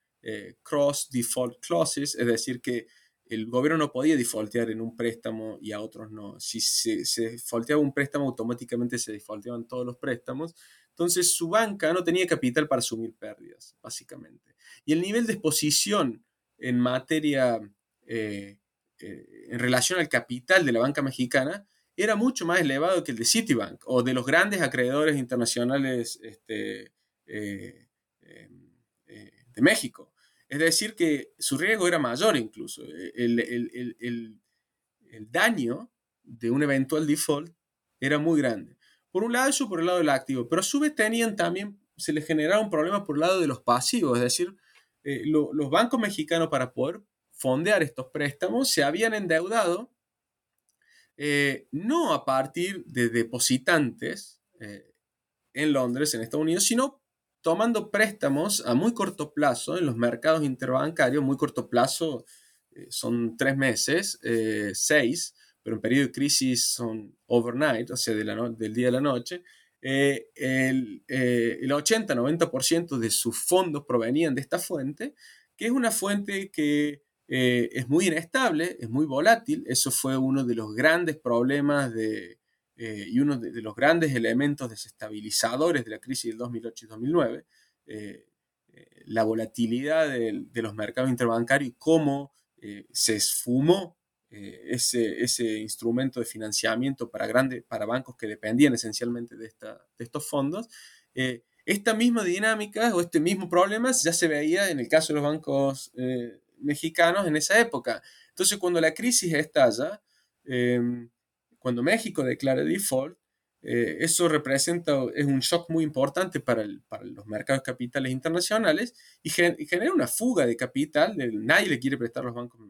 cross default clauses, es decir, que el gobierno no podía defaultear en un préstamo y a otros no. Si se, se defaulteaba un préstamo, automáticamente se defaulteaban todos los préstamos. Entonces su banca no tenía capital para asumir pérdidas, básicamente. Y el nivel de exposición en materia, eh, eh, en relación al capital de la banca mexicana, era mucho más elevado que el de Citibank o de los grandes acreedores internacionales este, eh, de México. Es decir, que su riesgo era mayor incluso. El, daño de un eventual default era muy grande. Por un lado eso por el lado del activo, pero a su vez tenían también, se les generaron problemas por el lado de los pasivos, es decir, eh, los bancos mexicanos para poder fondear estos préstamos se habían endeudado eh, no a partir de depositantes eh, en Londres, en Estados Unidos, sino tomando préstamos a muy corto plazo en los mercados interbancarios, muy corto plazo son tres meses, seis, pero en periodo de crisis son overnight, o sea, del día a la noche, eh, el, el 80-90% de sus fondos provenían de esta fuente, que es una fuente que es muy inestable, es muy volátil, eso fue uno de los grandes problemas de, eh, y uno de, los grandes elementos desestabilizadores de la crisis del 2008 y 2009, eh, eh, la volatilidad de, los mercados interbancarios y cómo se esfumó ese, ese, instrumento de financiamiento para, grandes, para bancos que dependían esencialmente de, esta, de estos fondos. esta misma dinámica o este mismo problema ya se veía en el caso de los bancos mexicanos en esa época. Entonces, cuando la crisis estalla, cuando México declara default, eh, eso representa, es un shock muy importante para, los mercados capitales internacionales y, genera una fuga de capital. nadie le quiere prestar a los bancos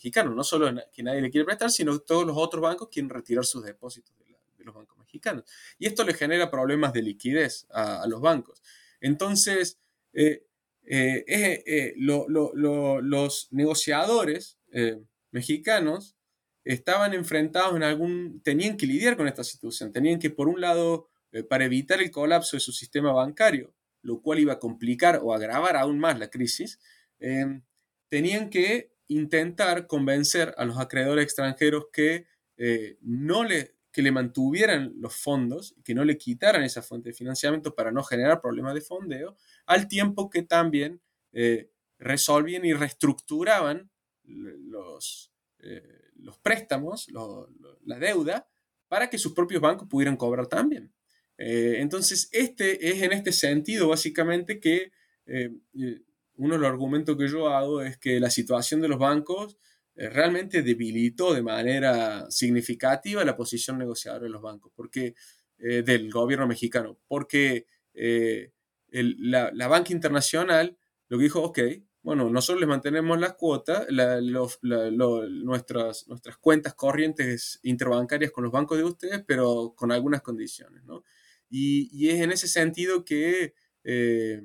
mexicanos, no solo que nadie le quiere prestar, sino todos los otros bancos quieren retirar sus depósitos de, los bancos mexicanos. Y esto le genera problemas de liquidez a, los bancos. Entonces, eh, eh, los negociadores mexicanos estaban enfrentados en algún, tenían que lidiar con esta situación, tenían que, por un lado, eh, para evitar el colapso de su sistema bancario, lo cual iba a complicar o agravar aún más la crisis, eh, tenían que intentar convencer a los acreedores extranjeros que eh, no le, que le mantuvieran los fondos, que no le quitaran esa fuente de financiamiento para no generar problemas de fondeo, al tiempo que también resolvían y reestructuraban los, los préstamos, la deuda, para que sus propios bancos pudieran cobrar también. Eh, entonces, este es en este sentido básicamente que eh, eh, uno de los argumentos que yo hago es que la situación de los bancos realmente debilitó de manera significativa la posición negociadora de los bancos, porque del gobierno mexicano, porque la, la banca internacional lo que dijo, ok, bueno, nosotros les mantenemos las cuotas, nuestras, nuestras cuentas corrientes interbancarias con los bancos de ustedes, pero con algunas condiciones, ¿no? Y, es en ese sentido que, eh,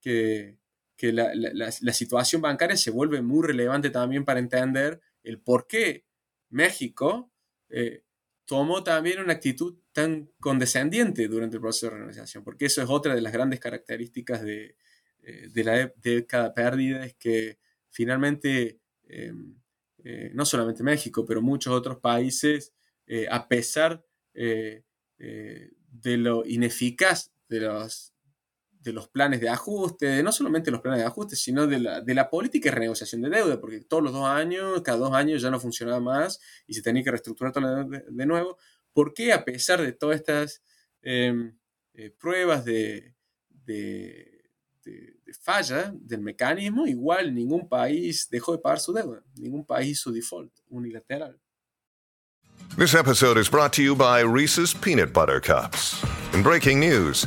que, la, situación bancaria se vuelve muy relevante también para entender el por qué México tomó también una actitud tan condescendiente durante el proceso de renegociación, porque eso es otra de las grandes características de, de la década perdida, es que finalmente em, no solamente México, pero muchos otros países, a pesar de lo ineficaz de los, de los planes de ajuste, no solamente los planes de ajuste, sino de la, de la política de renegociación de deuda, porque todos los dos años, cada dos años ya no funcionaba más y se tenía que reestructurar todo de, nuevo. ¿Por qué a pesar de todas estas em, eh, pruebas de, de, de, falla del mecanismo, igual ningún país dejó de pagar su deuda, ningún país hizo default unilateral? This episode is brought to you by Reese's Peanut Butter Cups. In breaking news,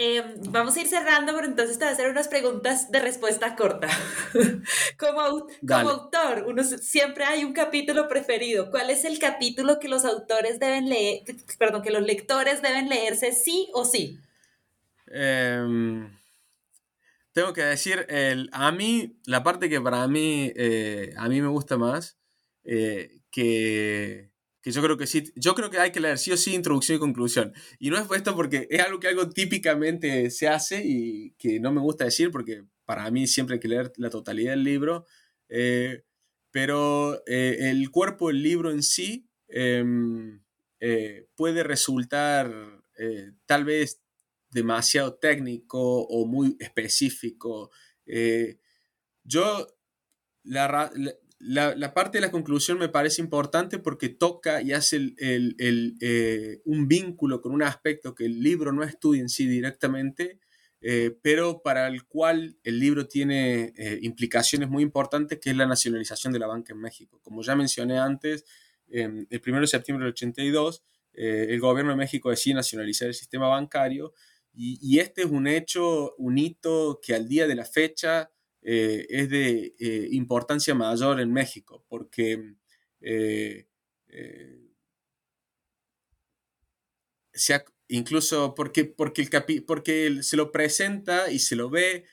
Eh, vamos a ir cerrando, pero entonces te voy a hacer unas preguntas de respuesta corta. como, como autor, uno siempre hay un capítulo preferido. ¿Cuál es el capítulo que los autores deben leer, perdón, que los lectores deben leerse sí o sí? Em, tengo que decir, el, a mí, la parte que para mí, eh, a mí me gusta más, eh, que yo creo que sí, yo creo que hay que leer sí o sí introducción y conclusión. Y no es esto porque es algo que algo típicamente se hace y que no me gusta decir porque para mí siempre hay que leer la totalidad del libro, eh, pero eh, el cuerpo del libro en sí em, eh, puede resultar tal vez demasiado técnico o muy específico. yo, la, parte de la conclusión me parece importante porque toca y hace eh, un vínculo con un aspecto que el libro no estudia en sí directamente, eh, pero para el cual el libro tiene eh, implicaciones muy importantes, que es la nacionalización de la banca en México. Como ya mencioné antes, el 1 de septiembre del 82, el gobierno de México decide nacionalizar el sistema bancario y, y este es un hecho, un hito que al día de la fecha eh, es de eh, importancia mayor en México, porque eh, incluso porque, porque, el porque se lo presenta y se lo ve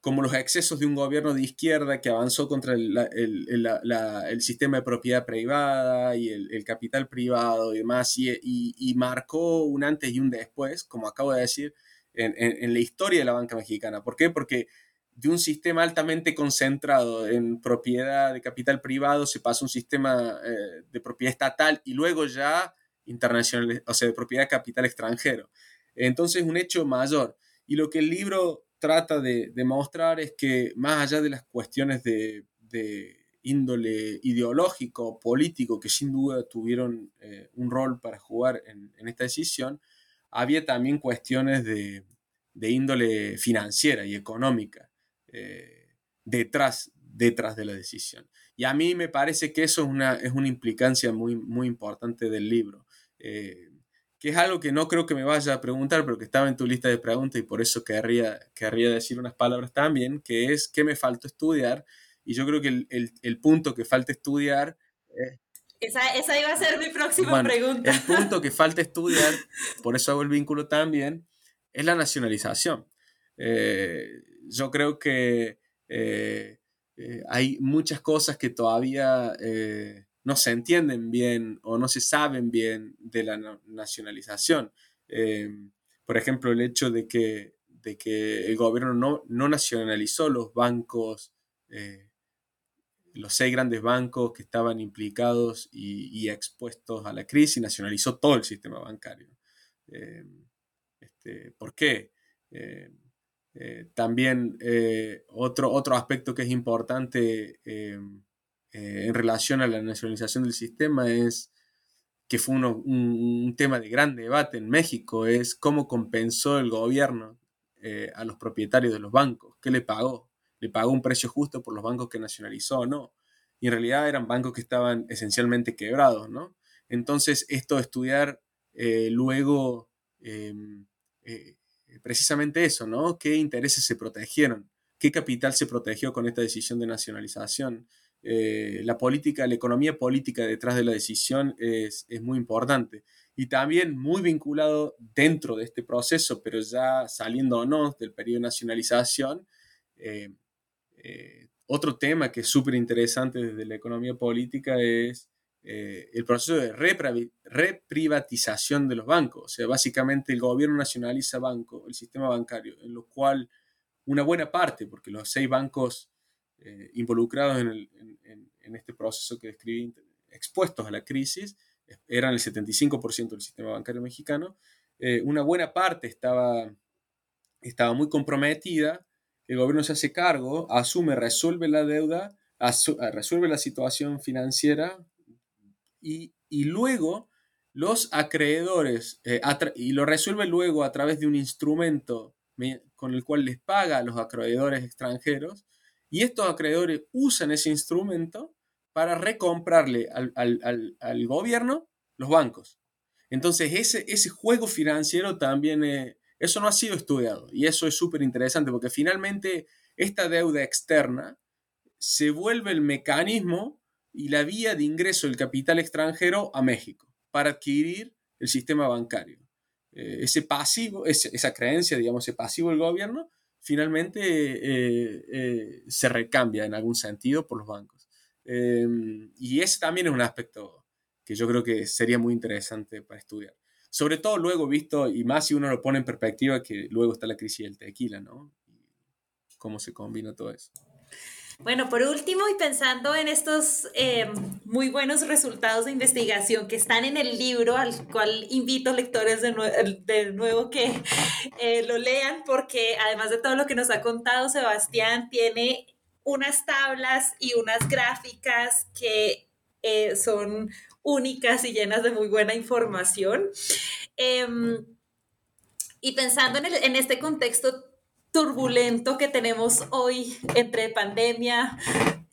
como los excesos de un gobierno de izquierda que avanzó contra el, el, sistema de propiedad privada y el, capital privado y demás, y, y, marcó un antes y un después, como acabo de decir, en, en, la historia de la banca mexicana. ¿Por qué? Porque de un sistema altamente concentrado en propiedad de capital privado se pasa a un sistema eh, de propiedad estatal y luego ya internacional, o sea, de propiedad de capital extranjero. Entonces, un hecho mayor. Y lo que el libro trata de demostrar es que más allá de las cuestiones de, índole ideológico, político, que sin duda tuvieron eh, un rol para jugar en, esta decisión, había también cuestiones de, de índole financiera y económica eh, detrás, detrás de la decisión. Y a mí me parece que eso es una, es una implicancia muy, muy importante del libro, eh, que es algo que no creo que me vaya a preguntar, pero que estaba en tu lista de preguntas y por eso querría, querría decir unas palabras también, que es qué me faltó estudiar. Y yo creo que el, el, punto que falta estudiar... esa, esa, iba a ser mi próxima pregunta. El punto que falta estudiar, por eso hago el vínculo también, es la nacionalización. Eh, yo creo que eh, eh, hay muchas cosas que todavía eh, no se entienden bien o no se saben bien de la nacionalización. por ejemplo, el hecho de que, de que el gobierno no, no nacionalizó los bancos, los seis grandes bancos que estaban implicados y, expuestos a la crisis, nacionalizó todo el sistema bancario. Este, ¿Por qué? Eh, también eh, otro, otro aspecto que es importante eh, en relación a la nacionalización del sistema es que fue un, tema de gran debate en México, es cómo compensó el gobierno a los propietarios de los bancos, qué le pagó, le pagó un precio justo por los bancos que nacionalizó o no. Y en realidad eran bancos que estaban esencialmente quebrados, ¿no? Entonces, esto de estudiar luego em, precisamente eso, ¿no? ¿Qué intereses se protegieron? ¿Qué capital se protegió con esta decisión de nacionalización? la política, la economía política detrás de la decisión es, es muy importante y también muy vinculado dentro de este proceso, pero ya no del periodo de nacionalización, eh, eh, otro tema que es súper interesante desde la economía política es eh, el proceso de reprivatización de los bancos. O sea, básicamente el gobierno nacionaliza banco, el sistema bancario, en lo cual una buena parte, porque los seis bancos involucrados en, en, este proceso que describí, expuestos a la crisis, eran el 75% del sistema bancario mexicano, eh, una buena parte estaba, estaba muy comprometida, el gobierno se hace cargo, asume, resuelve la deuda, resuelve la situación financiera y, luego los acreedores, eh, y lo resuelve luego a través de un instrumento con el cual les paga a los acreedores extranjeros, y estos acreedores usan ese instrumento para recomprarle al, gobierno los bancos. Entonces, ese, ese juego financiero también, eh, eso no ha sido estudiado y eso es súper interesante porque finalmente esta deuda externa se vuelve el mecanismo y la vía de ingreso del capital extranjero a México para adquirir el sistema bancario. Eh, ese pasivo, esa creencia, digamos, ese pasivo del gobierno, finalmente eh, se recambia en algún sentido por los bancos. Em, y ese también es un aspecto que yo creo que sería muy interesante para estudiar. Sobre todo luego visto, y más si uno lo pone en perspectiva, que luego está la crisis del tequila, ¿no? cómo se combina todo eso. Bueno, por último, y pensando en estos em, muy buenos resultados de investigación que están en el libro, al cual invito lectores de, de nuevo que eh, lo lean, porque además de todo lo que nos ha contado Sebastián, tiene unas tablas y unas gráficas que eh, son únicas y llenas de muy buena información. Em, y pensando en, este contexto turbulento que tenemos hoy entre pandemia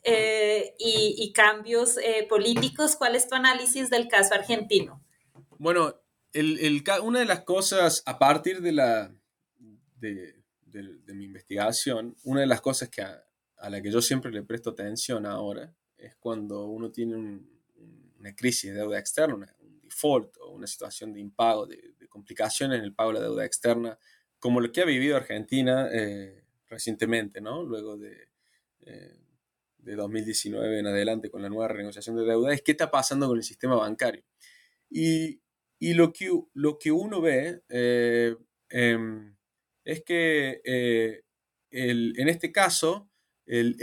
eh, y, cambios eh, políticos, ¿cuál es tu análisis del caso argentino? Bueno, una de las cosas, a partir de, la, de, de mi investigación, una de las cosas que a la que yo siempre le presto atención ahora es cuando uno tiene una crisis de deuda externa, un default o una situación de impago, de, complicaciones en el pago de la deuda externa, como lo que ha vivido Argentina eh, recientemente, ¿no? Luego de, eh, de 2019 en adelante con la nueva renegociación de deuda, es qué está pasando con el sistema bancario. Y, lo, que, uno ve eh, em, es que el, en este caso, el,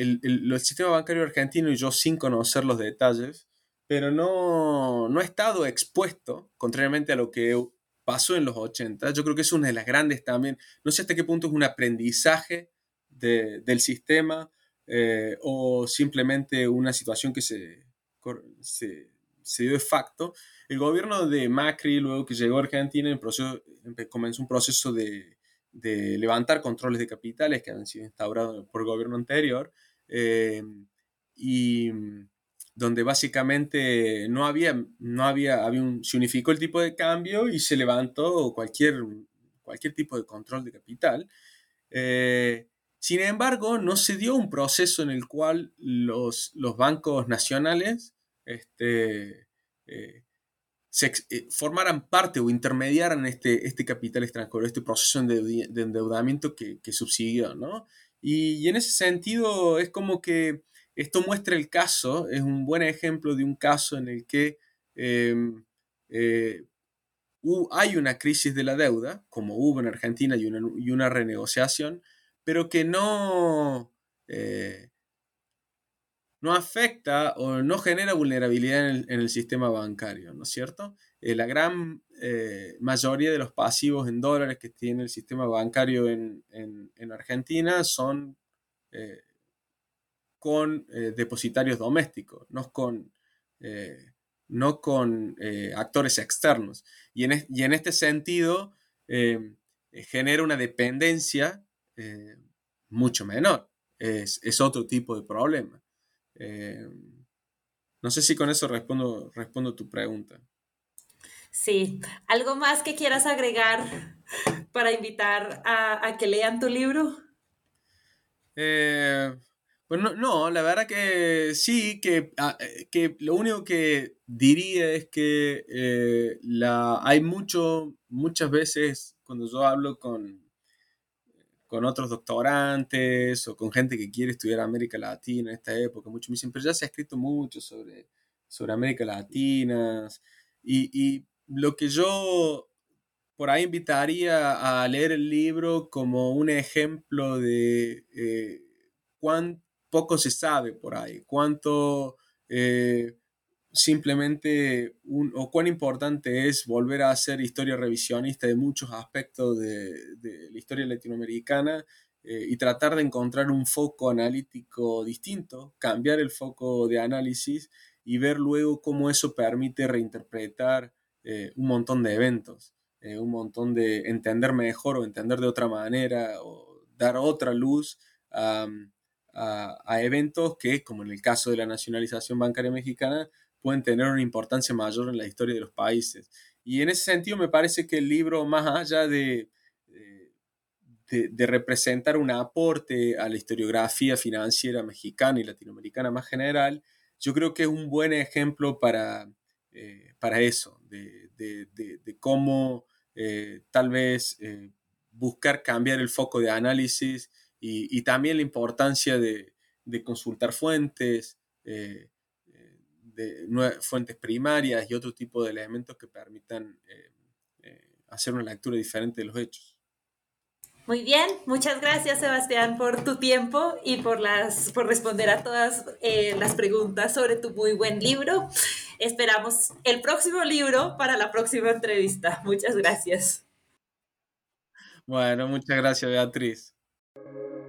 sistema bancario argentino, y yo sin conocer los detalles, pero no ha estado expuesto, contrariamente a lo que pasó en los 80. Yo creo que es una de las grandes también, no sé hasta qué punto es un aprendizaje del sistema eh, o simplemente una situación que se, se, se, dio de facto. El gobierno de Macri, luego que llegó a Argentina, el proceso, comenzó un proceso de de levantar controles de capitales que han sido instaurados por el gobierno anterior eh, y donde básicamente no había, no había, había un, se unificó el tipo de cambio y se levantó cualquier, cualquier tipo de control de capital. Eh, sin embargo, no se dio un proceso en el cual los, los bancos nacionales este, eh, se, eh, formaran parte o intermediaran este, este capital extranjero, este proceso de, endeudamiento que, que subsiguió, ¿no? Y, en ese sentido es como que esto muestra el caso, es un buen ejemplo de un caso en el que em, eh, hay una crisis de la deuda, como hubo en Argentina y una, y una renegociación, pero que no, eh, no afecta o no genera vulnerabilidad en el, sistema bancario, ¿no es cierto? Eh, la gran mayoría de los pasivos en dólares que tiene el sistema bancario en, Argentina son con depositarios domésticos, no con, no con actores externos. Y en, y en este sentido genera una dependencia mucho menor. es otro tipo de problema. Eh, no sé si con eso respondo, respondo tu pregunta. Sí, ¿algo más que quieras agregar para invitar a, que lean tu libro? Eh, bueno, no, la verdad que sí, que, ah, eh, que lo único que diría es que eh, la, hay mucho, muchas veces cuando yo hablo con, con otros doctorantes o con gente que quiere estudiar América Latina en esta época, mucho me dicen, pero ya se ha escrito mucho sobre, sobre América Latina y, y lo que yo por ahí invitaría a leer el libro como un ejemplo de eh, poco se sabe por ahí, cuánto eh, simplemente o cuán importante es volver a hacer historia revisionista de muchos aspectos de, la historia latinoamericana eh, y tratar de encontrar un foco analítico distinto, cambiar el foco de análisis y ver luego cómo eso permite reinterpretar eh, un montón de eventos, un montón de entender mejor o entender de otra manera o dar otra luz a a, eventos que, como en el caso de la nacionalización bancaria mexicana, pueden tener una importancia mayor en la historia de los países. Y en ese sentido me parece que el libro, más allá de, de, representar un aporte a la historiografía financiera mexicana y latinoamericana más general, yo creo que es un buen ejemplo para, eh, para eso, de, cómo eh, tal vez eh, buscar cambiar el foco de análisis y, también la importancia de, consultar fuentes, eh, eh, de fuentes primarias y otro tipo de elementos que permitan eh, hacer una lectura diferente de los hechos. Muy bien, muchas gracias Sebastián por tu tiempo y por, las, por responder a todas las preguntas sobre tu muy buen libro. Esperamos el próximo libro para la próxima entrevista. Muchas gracias. Bueno, muchas gracias Beatriz.